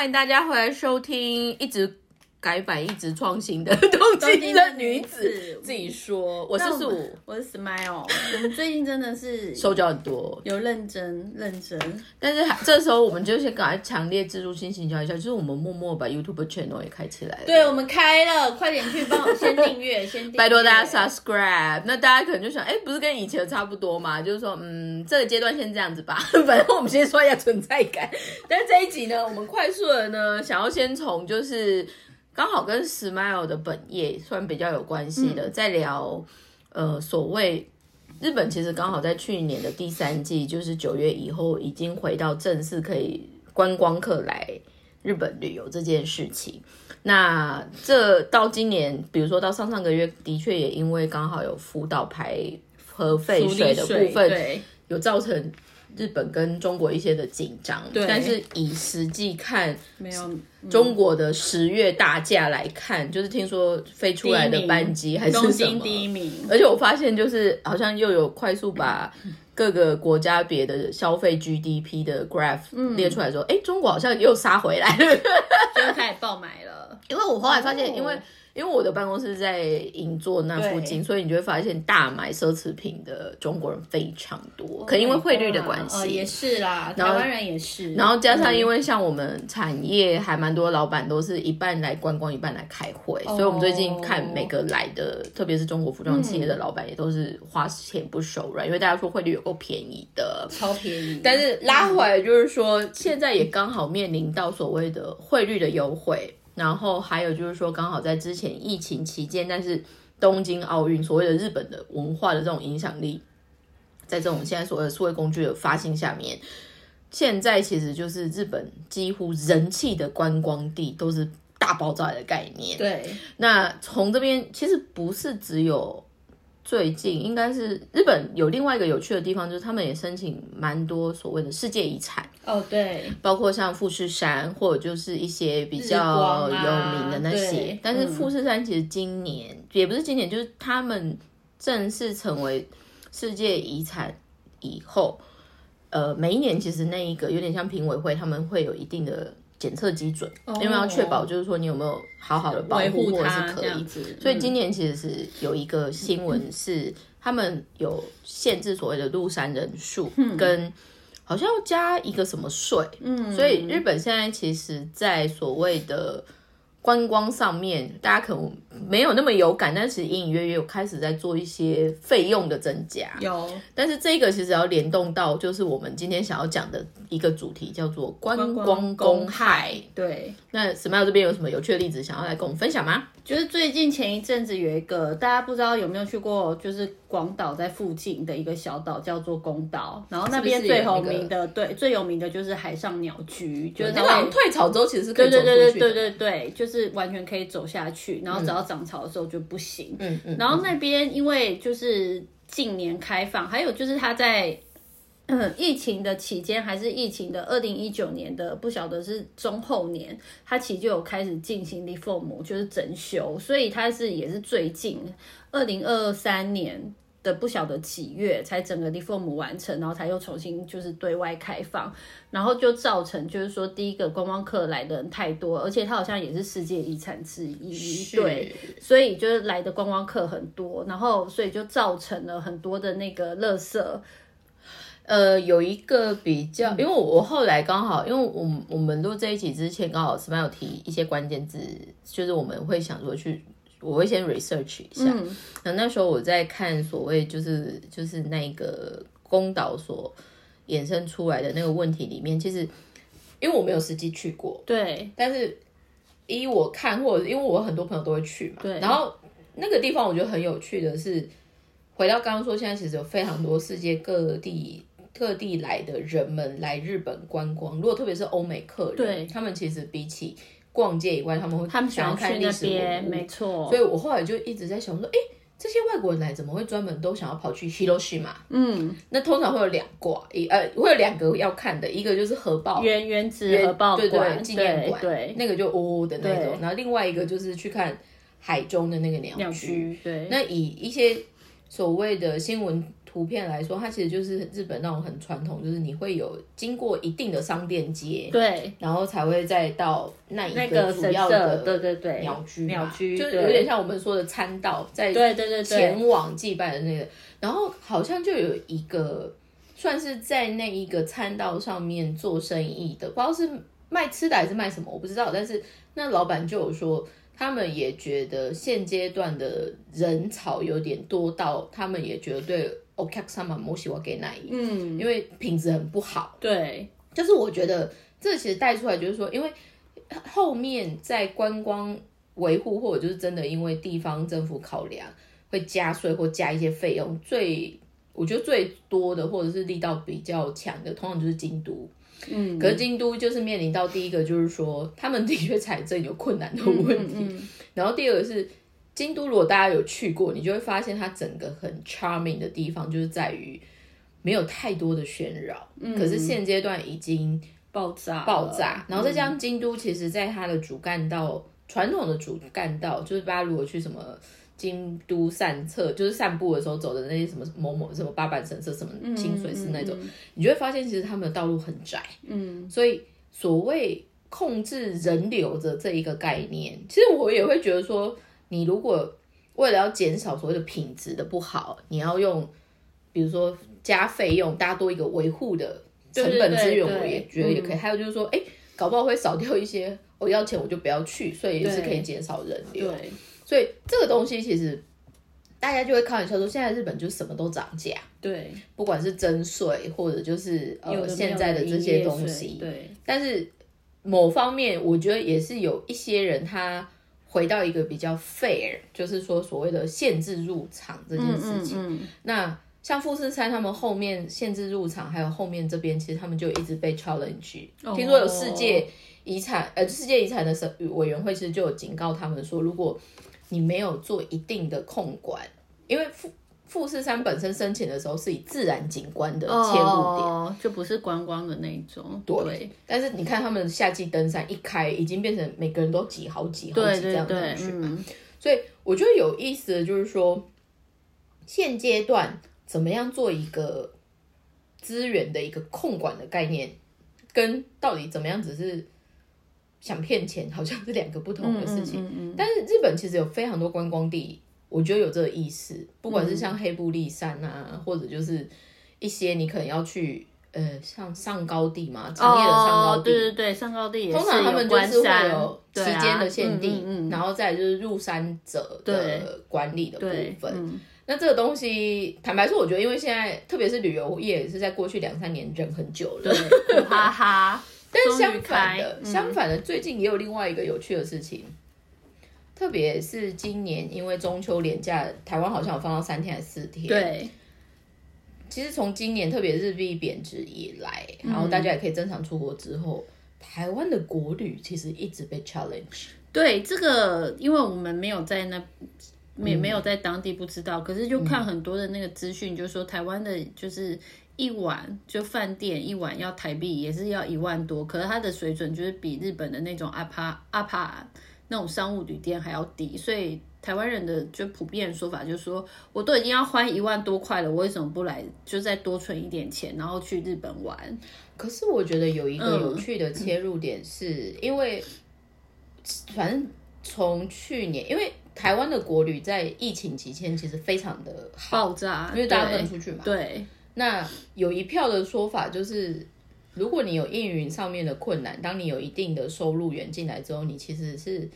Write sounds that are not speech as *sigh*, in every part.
欢迎大家回来收听，一直改版、一直创新的东京的女子。*laughs* 自己说，我是那我们素，我是 Smile。我们最近真的是手脚很多，有认真认真，但是还这时候我们就先赶快强烈植入性行销一下，就是我们默默把 YouTube channel 也开起来了。对我们开了，快点去帮我先订阅，*laughs* 先订阅拜托大家 subscribe。那大家可能就想，哎，不是跟以前差不多嘛？就是说，嗯，这个阶段先这样子吧。*laughs* 反正我们先刷一下存在感。但是这一集呢，我们快速的呢，想要先从就是刚好跟 Smile 的本业算比较有关系的，在聊呃所谓。日本其实刚好在去年的第三季，就是九月以后，已经回到正式可以观光客来日本旅游这件事情。那这到今年，比如说到上上个月，的确也因为刚好有福岛排核废水的部分，对有造成日本跟中国一些的紧张。但是以实际看，没有中国的十月大假来看，就是听说飞出来的班机还是第一名，而且我发现，就是好像又有快速把 *laughs* 各个国家别的消费 GDP 的 graph 列出来说，哎、中国好像又杀回来了。就是开始爆买了。因为我后来发现，哦因为因为我的办公室在银座那附近，所以你就会发现大买奢侈品的中国人非常多，可能因为汇率的关系。哦，也是啦，台湾人也是。然后加上，因为为像我们产业还蛮多老板都是一半来观光，一半来开会，所以我们最近看每个来的，特别是中国服装企业的老板，也都是花钱不手软，因为大家说汇率有够便宜的。超便宜，但是拉回来就是说，现在也刚好面临到所谓的汇率的优惠，然后还有就是说，刚好在之前疫情期间，但是东京奥运所谓的日本的文化的这种影响力，在这种现在所谓的数位工具的发行下面，现在其实就是日本几乎人气的观光地都是大爆炸的概念。对那从这边其实不是只有最近，应该是日本有另外一个有趣的地方，就是他们也申请蛮多所谓的世界遗产，哦对，包括像富士山或者就是一些比较有啊名的那些。对但是嗯富士山其实今年、也不是今年，就是他们正式成为世界遗产以后，呃，每一年其实那一个有点像评委会，他们会有一定的检测基准，因为要确保就是说你有没有好好的保维护或者是可以。所以今年年其实是有一个新闻是他们有限制所谓的入山人数，跟好像要加一个什么税，嗯，所以日本现在其实，在所谓的观光上面，大家可能没有那么有感，但是隐隐约约有开始在做一些费用的增加。有但是这个其实要联动到，就是我们今天想要讲的一个主题，叫做观光公害。对，那 Smile 这边有什么有趣的例子想要来跟我们分享吗？就是最近前一阵子有一个大家不知道有没有去过，就是广岛在附近的一个小岛叫做宫岛，然后那边最有名的，对，最有名的就是海上鸟居，就是那个退潮之后其实是可以走对对出去的。对对对对，就是完全可以走下去，然后只要涨潮的时候就不行。嗯嗯。然后那边因为就是近年开放，还有就是它在嗯 *clears throat* 疫情的期间，还是疫情的二零一九年的不晓得是中后年，它其实就有开始进行 reform，就是整修，所以它是也是最近二零二三年。的不晓得几月才整个 reform 完成，然后才又重新就是对外开放，然后就造成就是说第一个观光客来的人太多，而且它好像也是世界遗产之一，对，所以就是来的观光客很多，然后所以就造成了很多的那个垃圾。呃，有一个比较，因为我我后来刚好，因为我们我们录这一集之前，刚好 Smile 有提一些关键字，就是我们会想说去，我会先 research 一下。嗯。那那时候我在看所谓就是就是那个公岛所衍生出来的那个问题里面，其实因为我没有实际去过，对。但是依我看，或者因为我很多朋友都会去嘛，对。然后那个地方我觉得很有趣的是，回到刚刚说，现在其实有非常多世界各地各地来的人们来日本观光，如果特别是欧美客人，对他们其实比起逛街以外，他们会他们想要看历史文边，物没错。所以我后来就一直在想说，哎、这些外国人来怎么会专门都想要跑去 Hiroshima？嗯，那通常会有两挂，一呃会有两个要看的，一个就是核爆原原子核爆对对馆，纪念馆，对那个就呜呜的那种。然后另外一个就是去看海中的那个鸟鸟。居，对，那以一些所谓的新闻图片来说，它其实就是日本那种很传统，就是你会有经过一定的商店街，对，然后才会再到那一个主要的对对对，鸟居，鸟居就是有点像我们说的参道，在对对对对，前往祭拜的那个，然后好像就有一个算是在那一个参道上面做生意的，不知道是卖吃的还是卖什么，我不知道。但是那老板就有说，他们也觉得现阶段的人潮有点多到，他们也觉得对 o k 摩西瓦给那一，嗯，因为品质很不好。对，就是我觉得这其实带出来就是说，因为后面在观光维护或者就是真的因为地方政府考量会加税或加一些费用，最我觉得最多的或者是力道比较强的，通常就是京都。嗯，可是京都就是面临到第一个就是说，他们的确财政有困难的问题，嗯。然后第二个是京都，如果大家有去过，你就会发现它整个很 charming 的地方就是在于没有太多的喧扰，嗯。可是现阶段已经爆炸爆炸，然后再加上京都，其实在它的主干道，传统的主干道，就是大家如果去什么京都散策，就是散步的时候走的那些什么某某什么八坂神社、什么清水寺那种，你就会发现其实他们的道路很窄，嗯，所以所谓控制人流的这一个概念，其实我也会觉得说，你如果为了要减少所谓的品质的不好，你要用比如说加费用，大家多一个维护的成本资源，我也觉得也可以。还有就是说，哎、搞不好会少掉一些，我、要钱我就不要去，所以也是可以减少人流。对，所以这个东西其实大家就会开玩笑说，现在日本就什么都涨价，对，不管是征税或者就是呃现在的这些东西，对，但是某方面，我觉得也是有一些人他回到一个比较 fair，就是说所谓的限制入场这件事情。嗯那像富士山他们后面限制入场，还有后面这边，其实他们就一直被 challenge。哦听说有世界遗产，呃，世界遗产的审委员会其实就有警告他们说，如果你没有做一定的控管，因为富富士山本身申请的时候是以自然景观的切入点。哦，就不是观光的那种，对，但是你看他们夏季登山一开，已经变成每个人都挤好挤好挤这样对对上，去嘛。嗯，所以我觉得有意思的就是说，现阶段怎么样做一个资源的一个控管的概念，跟到底怎么样只是想骗钱，好像是两个不同的事情。嗯嗯但是日本其实有非常多观光地，我觉得有这个意思，不管是像黑布利山啊，或者就是一些你可能要去。呃，像上高地嘛，长野的上高哦，地，对对对，上高地也是通常他们就是会有对啊期间的限定，嗯嗯嗯。然后再就是入山者的管理的部，分。嗯。那这个东西，坦白说，我觉得因为现在特别是旅游业是在过去两三年忍很久了，哈哈，*laughs* 但相反的，嗯。相反的，最近也有另外一个有趣的事情，特别是今年因为中秋连假，台湾好像有放到三天还是四天。，对，其实从今年特别日币贬值以来，然后大家也可以正常出国之后，台湾的国旅其实一直被 challenge。对，这个因为我们没有在那。没嗯没有在当地不知道，可是就看很多的那个资讯，就是说台湾的就是一晚就饭店一晚要台币也是要一万多，可是它的水准就是比日本的那种阿帕阿帕那种商务旅店还要低，所以台湾人的就普遍的说法就是说，我都已经要花一万多块了，我为什么不来就再多存一点钱，然后去日本玩？可是我觉得有一个嗯有趣的切入点是，因为反正从去年，因为台湾的国旅在疫情期间其实非常的，爆炸，因为大家不能出去嘛。对那有一票的说法就是，如果你有运营上面的困难，当你有一定的收入源进来之后，你其实是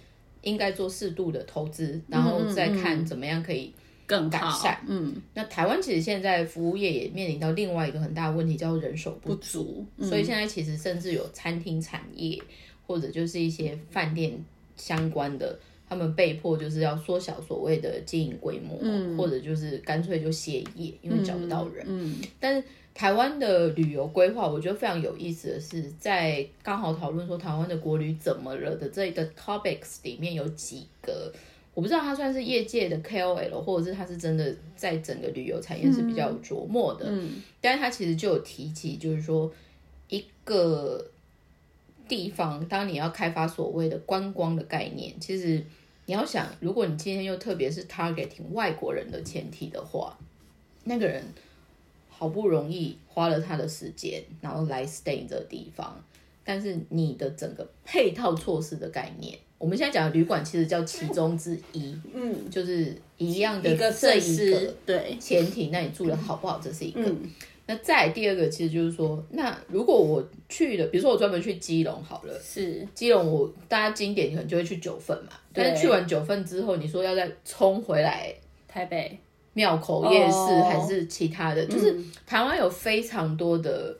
应该做适度的投资，然后再看怎么样可以。更改善，嗯，那台湾其实现在服务业也面临到另外一个很大的问题，叫做人手不不足，嗯所以现在其实甚至有餐厅产业，或者就是一些饭店相关的，他们被迫就是要缩小所谓的经营规模，或者就是干脆就歇业，因为找不到人。嗯但是台湾的旅游规划，我觉得非常有意思的是，在刚好讨论说台湾的国旅怎么了的这一个 topics 里面有几个。我不知道他算是业界的 KOL，或者是他是真的在整个旅游产业是比较有琢磨的，嗯但是他其实就有提及，就是说一个地方，当你要开发所谓的观光的概念，其实你要想，如果你今天又特别是 targeting 外国人的前提的话，那个人好不容易花了他的时间，然后来 stay 这个地方，但是你的整个配套措施的概念，我们现在讲的旅馆其实叫其中之一，嗯，就是一样的一个这设施，对，前提，那你住的好不好，这是一个。嗯那再第二个，其实就是说，那如果我去了，比如说我专门去基隆好了，是，基隆我大家经典可能就会去九份嘛，但是去完九份之后，你说要再冲回来台北，庙口夜市、哦。还是其他的，就是台湾有非常多的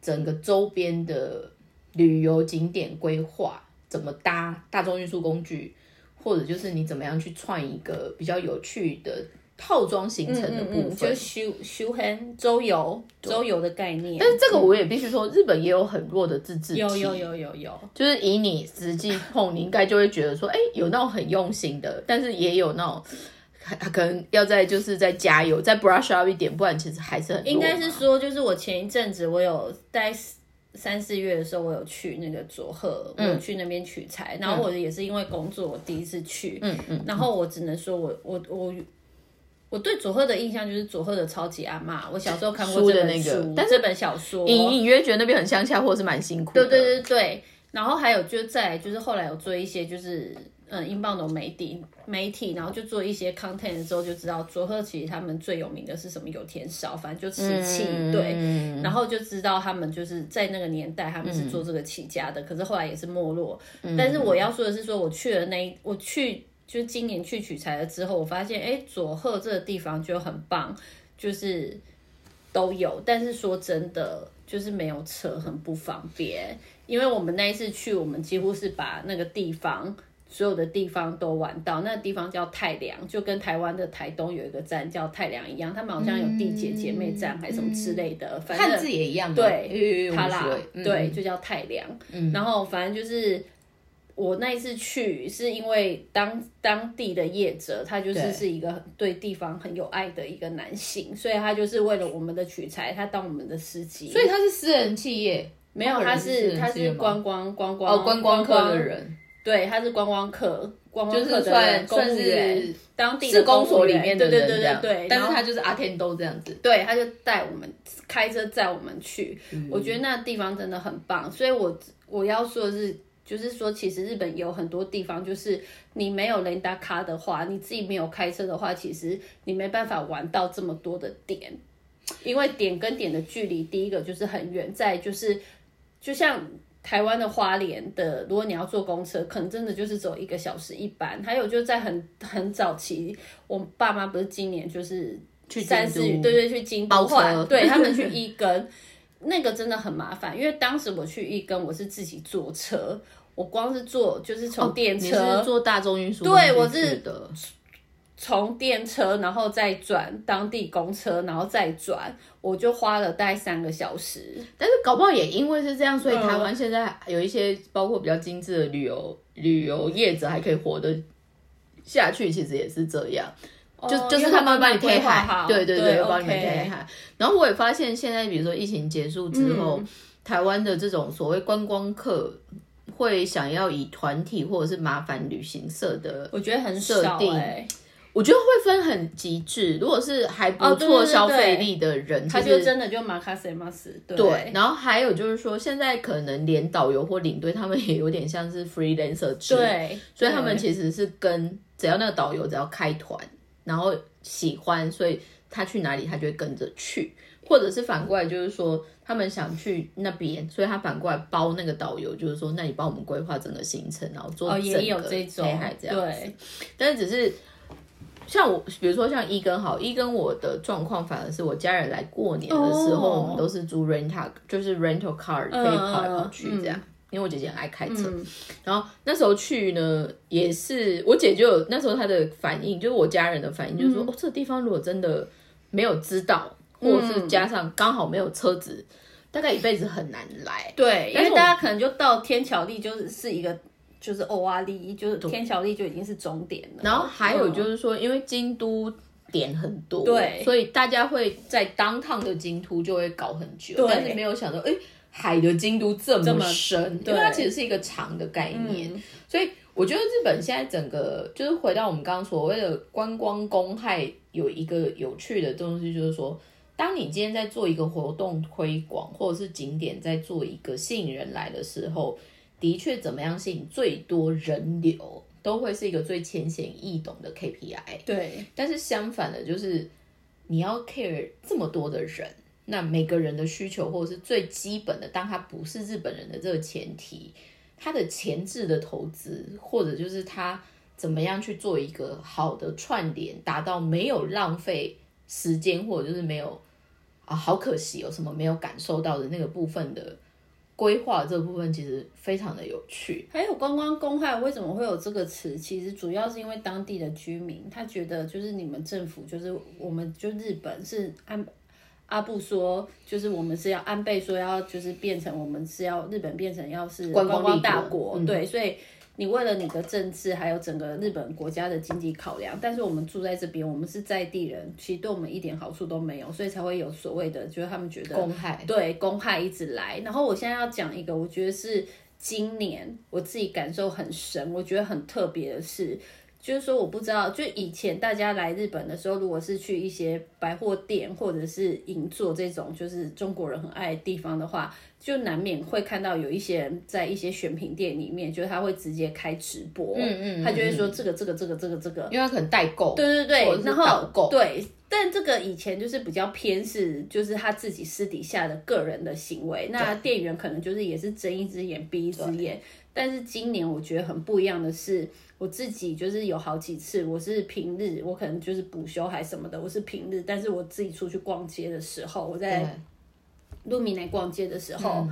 整个周边的旅游景点规划，怎么搭大众运输工具，或者就是你怎么样去串一个比较有趣的套装行程的部嗯，分。就休休闲周游周游的概念。但是这个我也必须说，日本也有很弱的自治体，有有有有有，就是以你实际碰，你应该就会觉得说，哎、有那种很用心的，但是也有那种可能要再就是再加油，再 brush up 一点，不然其实还是很应该是说，就是我前一阵子我有在三四月的时候，我有去那个佐贺，我有去那边取材，然后我也是因为工作，我第一次去，嗯嗯，然后我只能说我我我。我对佐贺的印象就是佐贺的超级阿嬷，我小时候看过这本书的那个，但是这本小说，隐隐约觉得那边很乡下，或者是蛮辛苦的。对对对对，然后还有就再来就是后来有做一些就是嗯英镑的媒体媒体，然后就做一些 content 之后就知道佐贺其实他们最有名的是什么有田烧，反正就瓷器、对，嗯然后就知道他们就是在那个年代他们是做这个起家的，可是后来也是没落。但是我要说的是说我去了那一我去。就是今年去取材了之后，我发现，哎，佐贺这个地方就很棒，就是都有，但是说真的，就是没有车，很不方便。因为我们那一次去，我们几乎是把那个地方所有的地方都玩到。那个地方叫太良，就跟台湾的台东有一个站叫太良一样，他们好像有地姐姐妹站还是什么之类的，反正汉字也一样嘛。对他他啦，嗯对，就叫太良。然后反正就是我那一次去，是因为当当地的业者，他就是是一个对地方很有爱的一个男性，所以他就是为了我们的取材，他当我们的司机。所以他是私人企业，没有，他是他是观光观光哦，观光客的，人，对，他是观光客，观光就是客的公算算务员是当地的公所里面的对对对人这样对对，但是他就是阿天都这样子。对，他就带我们开车载我们去，嗯我觉得那地方真的很棒，所以我我要说的是。就是说，其实日本有很多地方，就是你没有雷达卡的话，你自己没有开车的话，其实你没办法玩到这么多的点，因为点跟点的距离，第一个就是很远，再就是就像台湾的花莲的，如果你要坐公车，可能真的就是走一个小时一班。还有就是在很很早期，我爸妈不是今年就是去三四月，对对，去京包换，对他们去一根，那个真的很麻烦，因为当时我去一根，我是自己坐车，我光是坐就是从电车、是坐大众运输对我是从电车，然后再转当地公车，然后再转，我就花了大概三个小时。但是搞不好也因为是这样，所以嗯台湾现在有一些包括比较精致的旅游旅游业者还可以活得下去，其实也是这样。就哦就是他们帮你推海，好对对对会帮你推海。然后我也发现，现在比如说疫情结束之后，嗯台湾的这种所谓观光客会想要以团体或者是麻烦旅行社的，我觉得很设定少哎、我觉得会分很极致。如果是还不错消费力的人，他就真的就马卡塞马斯，对对，然后还有就是说，现在可能连导游或领队他们也有点像是 freelancer 制，对，所以他们其实是跟只要那个导游只要开团，然后喜欢，所以他去哪里他就会跟着去，或者是反过来就是说他们想去那边，所以他反过来包那个导游，就是说那你帮我们规划整个行程，然后做哦整个也有这种黑海这样子，对，但是只是。像我，比如说像一根好，一跟我的状况反而是我家人来过年的时候，哦。我们都是租 rental，就是 rental car 可以跑来跑去这样。因为我姐姐很爱开车，嗯。然后那时候去呢，也是我姐就有那时候她的反应，就是我家人的反应，嗯就是说、哦，这个地方如果真的没有知道，或者是加上刚好没有车子，大概一辈子很难来。对，因为大家可能就到天桥立就是是一个就是欧阿利，就是天桥立就已经是终点了。然后还有嗯就是说，因为京都点很多，对所以大家会在当趟的京都就会搞很久，但是没有想到，哎，海的京都这么深，因对为它其实是一个长的概念，嗯所以我觉得日本现在整个就是回到我们刚刚所谓的观光公害，有一个有趣的东西，就是说。大当你今天在做一个活动推广，或者是景点在做一个吸引人来的时候，的确怎么样吸引最多人流，都会是一个最浅显易懂的 KPI。对，但是相反的，就是你要 care 这么多的人，那每个人的需求或者是最基本的，当他不是日本人的这个前提，他的前置的投资，或者就是他怎么样去做一个好的串联，达到没有浪费时间，或者就是没有啊，好可惜有什么没有感受到的那个部分的规划，这部分其实非常的有趣。还有观光公害为什么会有这个词？其实主要是因为当地的居民他觉得，就是你们政府，就是我们就日本是安阿布说，就是我们是要安倍说要就是变成我们是要日本变成要是观光大国，嗯对，所以。你为了你的政治，还有整个日本国家的经济考量，但是我们住在这边，我们是在地人，其实对我们一点好处都没有，所以才会有所谓的，就是他们觉得公害对公害一直来。然后我现在要讲一个，我觉得是今年我自己感受很深，我觉得很特别的是，就是说我不知道，就以前大家来日本的时候，如果是去一些百货店或者是银座这种就是中国人很爱的地方的话，就难免会看到有一些人在一些选品店里面，就是他会直接开直播，嗯嗯他就会说这个这个这个这个这个，因为他可能代购，对对对，然后导购对，但这个以前就是比较偏是，就是他自己私底下的个人的行为，那店员可能就是也是睁一只眼闭一只眼。但是今年我觉得很不一样的是，我自己就是有好几次，我是平日，我可能就是补休还什么的，我是平日，但是我自己出去逛街的时候，我在路米内逛街的时候，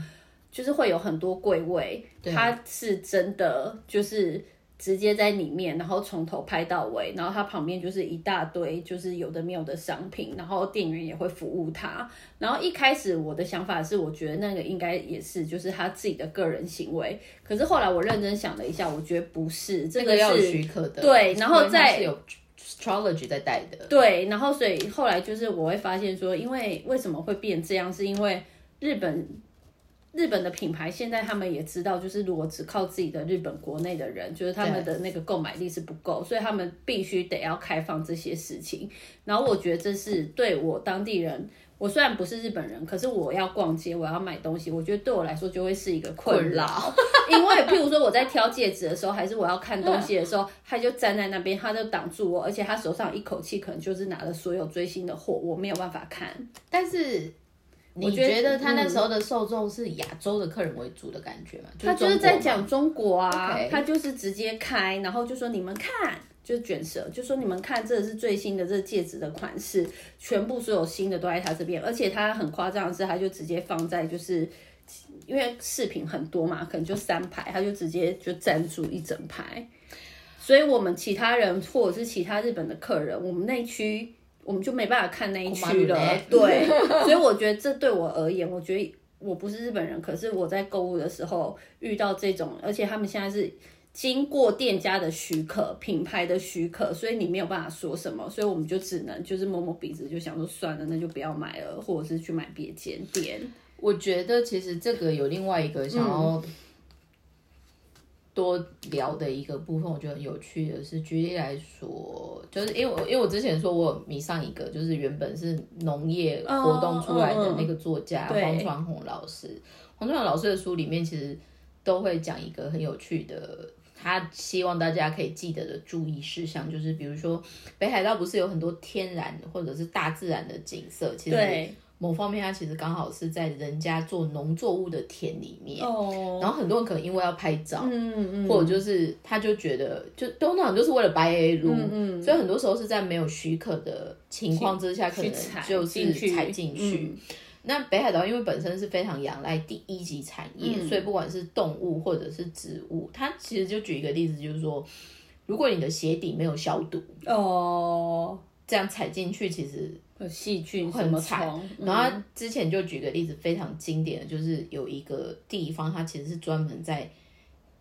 就是会有很多柜位，它是真的就是直接在里面，然后从头拍到尾，然后它旁边就是一大堆就是有的没有的商品，然后店员也会服务他。然后一开始我的想法是，我觉得那个应该也是就是他自己的个人行为，可是后来我认真想了一下，我觉得不是，这个这个要有许可的，对然后再 astrology 在带的，对，然后所以后来就是我会发现说，因为为什么会变这样，是因为日本日本的品牌现在他们也知道，就是如果只靠自己的日本国内的人，就是他们的那个购买力是不够，所以他们必须得要开放这些事情。然后我觉得这是对我当地人。我虽然不是日本人，可是我要逛街，我要买东西，我觉得对我来说就会是一个困扰。*laughs* 因为譬如说我在挑戒指的时候，还是我要看东西的时候，他就站在那边，他就挡住我，而且他手上一口气可能就是拿了所有最新的货，我没有办法看。但是。你觉得他那时候的受众是亚洲的客人为主的感觉吗？他就是在讲中国啊他就是直接开，然后就说你们看，就是卷舌，就说你们看，这是最新的这戒指的款式，全部所有新的都在他这边，而且他很夸张的是，他就直接放在就是。因为饰品很多嘛，可能就三排，他就直接就占住一整排，所以我们其他人或者是其他日本的客人，我们那一区我们就没办法看那一区了。对，*laughs* 所以我觉得这对我而言，我觉得我不是日本人，可是我在购物的时候遇到这种，而且他们现在是经过店家的许可、品牌的许可，所以你没有办法说什么，所以我们就只能就是摸摸鼻子，就想说算了，那就不要买了，或者是去买别间店。我觉得其实这个有另外一个想要多聊的一个部分，我觉得很有趣的是，举例来说，就是因为我因为我之前说我迷上一个，就是原本是农业活动出来的那个作家黄传宏老师，黄传宏老师的书里面其实都会讲一个很有趣的。他希望大家可以记得的注意事项，就是比如说北海道不是有很多天然或者是大自然的景色，其实某方面它其实刚好是在人家做农作物的田里面，哦，然后很多人可能因为要拍照，嗯嗯，或者就是他就觉得就通常就是为了白 A 路，嗯所以很多时候是在没有许可的情况之下，可能就是踩进去。嗯。那北海道因为本身是非常仰赖第一级产业，嗯。所以不管是动物或者是植物，它其实就举一个例子，就是说，如果你的鞋底没有消毒，哦，这样踩进去其实有细菌很惨然后他之前就举个例子，非常经典的就是有一个地方，它其实是专门在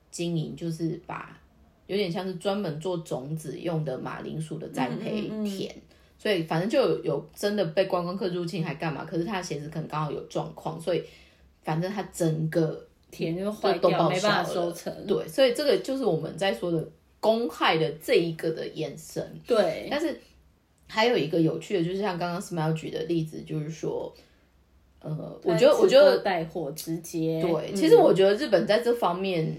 经营，就是把有点像是专门做种子用的马铃薯的栽培嗯田。所以反正就有有真的被观光客入侵还干嘛？可是他的鞋子可能刚好有状况，所以反正他整个田就坏都掉，没办法收成。对，所以这个就是我们在说的公害的这一个的延伸。对，但是还有一个有趣的，就是像刚刚 Smile 举的例子，就是说，呃，我觉得我觉得带货直接对，嗯其实我觉得日本在这方面，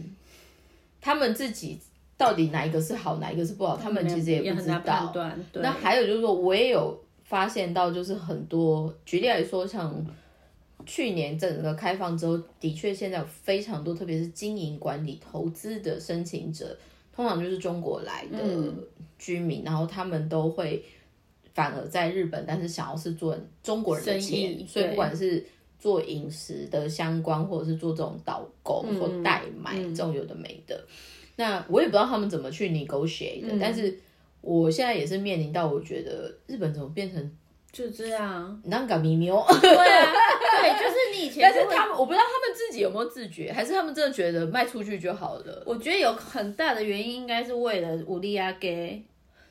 他们自己到底哪一个是好，哪一个是不好，他们其实也不知道。断。对，那还有就是说，我也有发现到，就是很多，举例来说，像去年整个开放之后，的确现在有非常多，特别是经营管理、投资的申请者，通常就是中国来的嗯居民，然后他们都会反而在日本，但是想要是做中国人的生钱意，所以不管是做饮食的相关，或者是做这种导购或代买、这种有的没的，那我也不知道他们怎么去 negotiate 的，但是我现在也是面临到，我觉得日本怎么变成就这样。那个咪喵，对啊，对，就是你以前 *laughs* 但是他们我不知道他们自己有没有自觉，还是他们真的觉得卖出去就好了。我觉得有很大的原因应该是为了武力压给。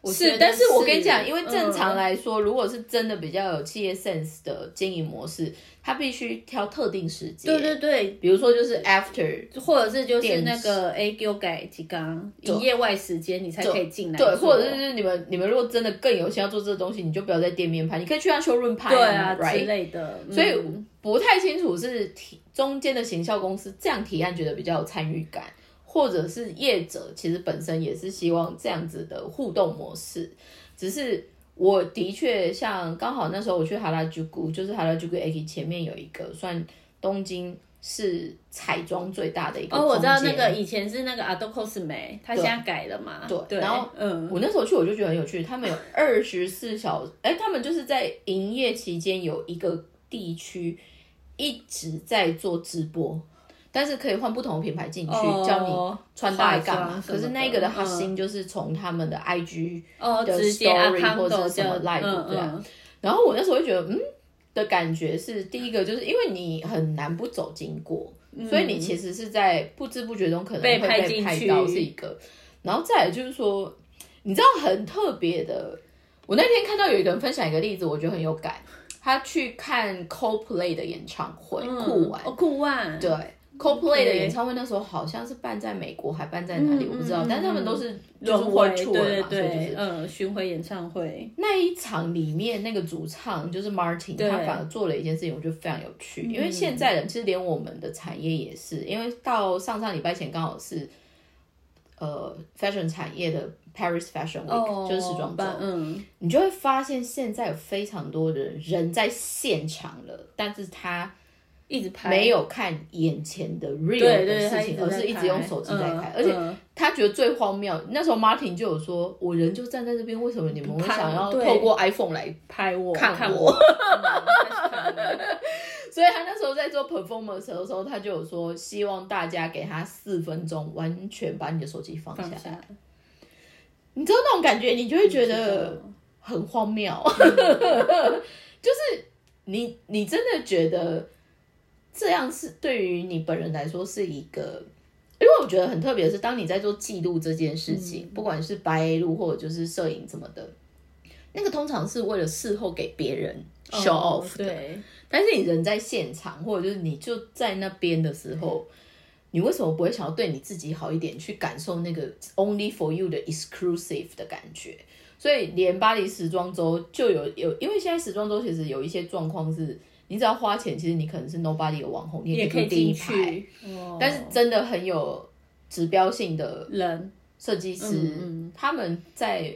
是，但是我跟你讲，因为正常嗯来说，如果是真的比较有企业 sense 的经营模式，它必须挑特定时间，对对对，比如说就是 after 或者是就是那个 A 给我改几缸营业外时间，你才可以进来对，或者是你们你们如果真的更有心要做这个东西，你就不要在店面拍，你可以去让修润拍对啊之？类的。所以嗯不太清楚是提中间的行销公司这样提案觉得比较有参与感，或者是业者其实本身也是希望这样子的互动模式。只是我的确像刚好那时候我去哈拉朱谷，就是哈拉朱谷 A 前面有一个算东京是彩妆最大的一个哦，我知道那个以前是那个 Ado Cosme，他现在改了嘛？对，然后嗯，我那时候去我就觉得很有趣，他们有 *laughs* 二十四小时，哎，他们就是在营业期间有一个地区一直在做直播，但是可以换不同的品牌进去、哦教你穿搭来干嘛。可是那个的核嗯心就是从他们的 IG 哦，的直接 story account 或者是什么就 live 嗯这样嗯。然后我那时候会觉得，嗯的感觉是，第一个就是因为你很难不走经过，所以你其实是在不知不觉中可能会嗯被拍被进去。是一个，然后再来就是说，你知道很特别的，我那天看到有一个人分享一个例子，我觉得很有感，他去看 Coldplay 的演唱会，酷玩，哦，酷玩，对。Coldplay 的演唱会那时候好像是办在美国，还办在哪里、嗯我不知道，嗯但他们都是所以就是对，嗯，巡回演唱会，那一场里面那个主唱就是 Martin，他反而做了一件事情，我觉得非常有趣。因为现在人其实连我们的产业也是，因为到上上礼拜前刚好是呃 fashion 产业的 Paris Fashion Week，、哦，就是时装周，嗯，你就会发现现在有非常多的人在现场了，但是他一直拍，没有看眼前的 real 的事情，而是一直用手机在拍，而且。嗯。他觉得最荒谬，那时候 Martin 就有说，我人就站在这边，为什么你们会看想要对。透过 iPhone 来拍我看看我。*laughs* 所以他那时候在做 performance 的时候，他就有说，希望大家给他四分钟，完全把你的手机放下来。你知道那种感觉，你就会觉知得？道很荒谬。*laughs* *laughs* 就是你，你真的觉得这样是对于你本人来说是一个。因为我觉得很特别的是，当你在做记录这件事情，不管是白录或者就是摄影什么的，那个通常是为了事后给别人 show 哦 off 的。对，但是你人在现场，或者就是你就在那边的时候，你为什么不会想要对你自己好一点，去感受那个 only for you 的 exclusive 的感觉？所以连巴黎时装周就有有，因为现在时装周其实有一些状况是，你只要花钱，其实你可能是 nobody 的网红，你也可以第一进排。但是真的很有指标性的人。设计师，嗯。他们在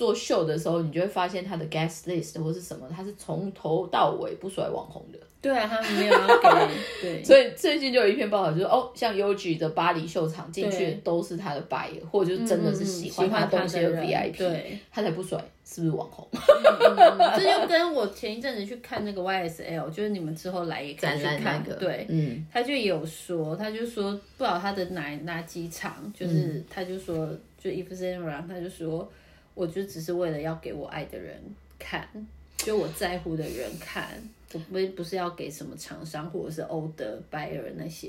做秀的时候，你就会发现他的 guest list 或是什么，他是从头到尾不甩网红的。对啊，他们没有要给，对，*laughs* 所以最近就有一篇报道，就是哦，像 UG 的巴黎秀场进去都是他的 buyer，或者就是真的是喜欢欢他东西的 VIP，对。他才不甩，是不是网红？*laughs* 嗯这就跟我前一阵子去看那个 YSL，就是你们之后来也可以去看，对，嗯，他就有说，他就说不知道他的哪哪几场，就是、他就说，就 Saint Laurent，他就说，我就只是为了要给我爱的人看，就我在乎的人看，我不不是要给什么厂商或者是欧德、拜尔那些，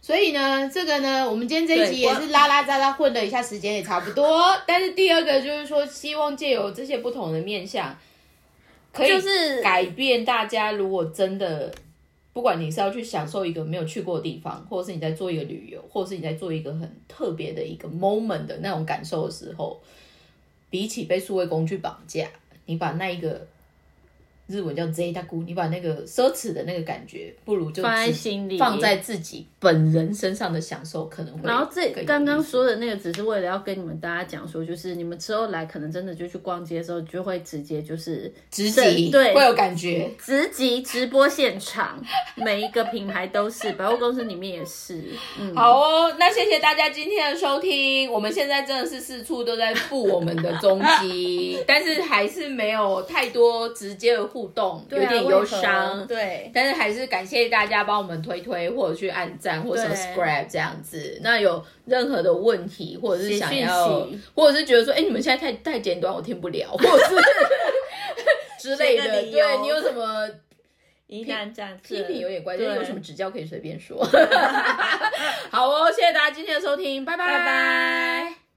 所以呢，这个呢，我们今天这一集也是拉拉杂杂混了一下，时间也差不多。但是第二个就是说，希望借由这些不同的面向，可以就是改变大家。如果真的，不管你是要去享受一个没有去过的地方，或者是你在做一个旅游，或者是你在做一个很特别的一个 moment 的那种感受的时候，比起被数位工具绑架，你把那一个日文叫 Z 大姑，你把那个奢侈的那个感觉，不如就放在心里放在自己本人身上的享受，可能会然后这刚刚说的那个，只是为了要跟你们大家讲说，就是你们之后来，可能真的就去逛街的时候，就会直接就是直击对会有感觉。直击直播现场，每一个品牌都是，百货公司里面也是。嗯，好哦，那谢谢大家今天的收听。我们现在真的是四处都在附我们的踪迹，*laughs* 但是还是没有太多直接的互动，有点忧伤。对，但是还是感谢大家帮我们推推，或者去按赞或者 subscribe 这样子。那有任何的问题，或者是想要，或者是觉得说，哎、你们现在太太简短，我听不了，*laughs* 或者是之类的。对你有什么疑难杂批症评有点关系，对有什么指教可以随便说。*laughs* 好哦，谢谢大家今天的收听，拜拜拜拜。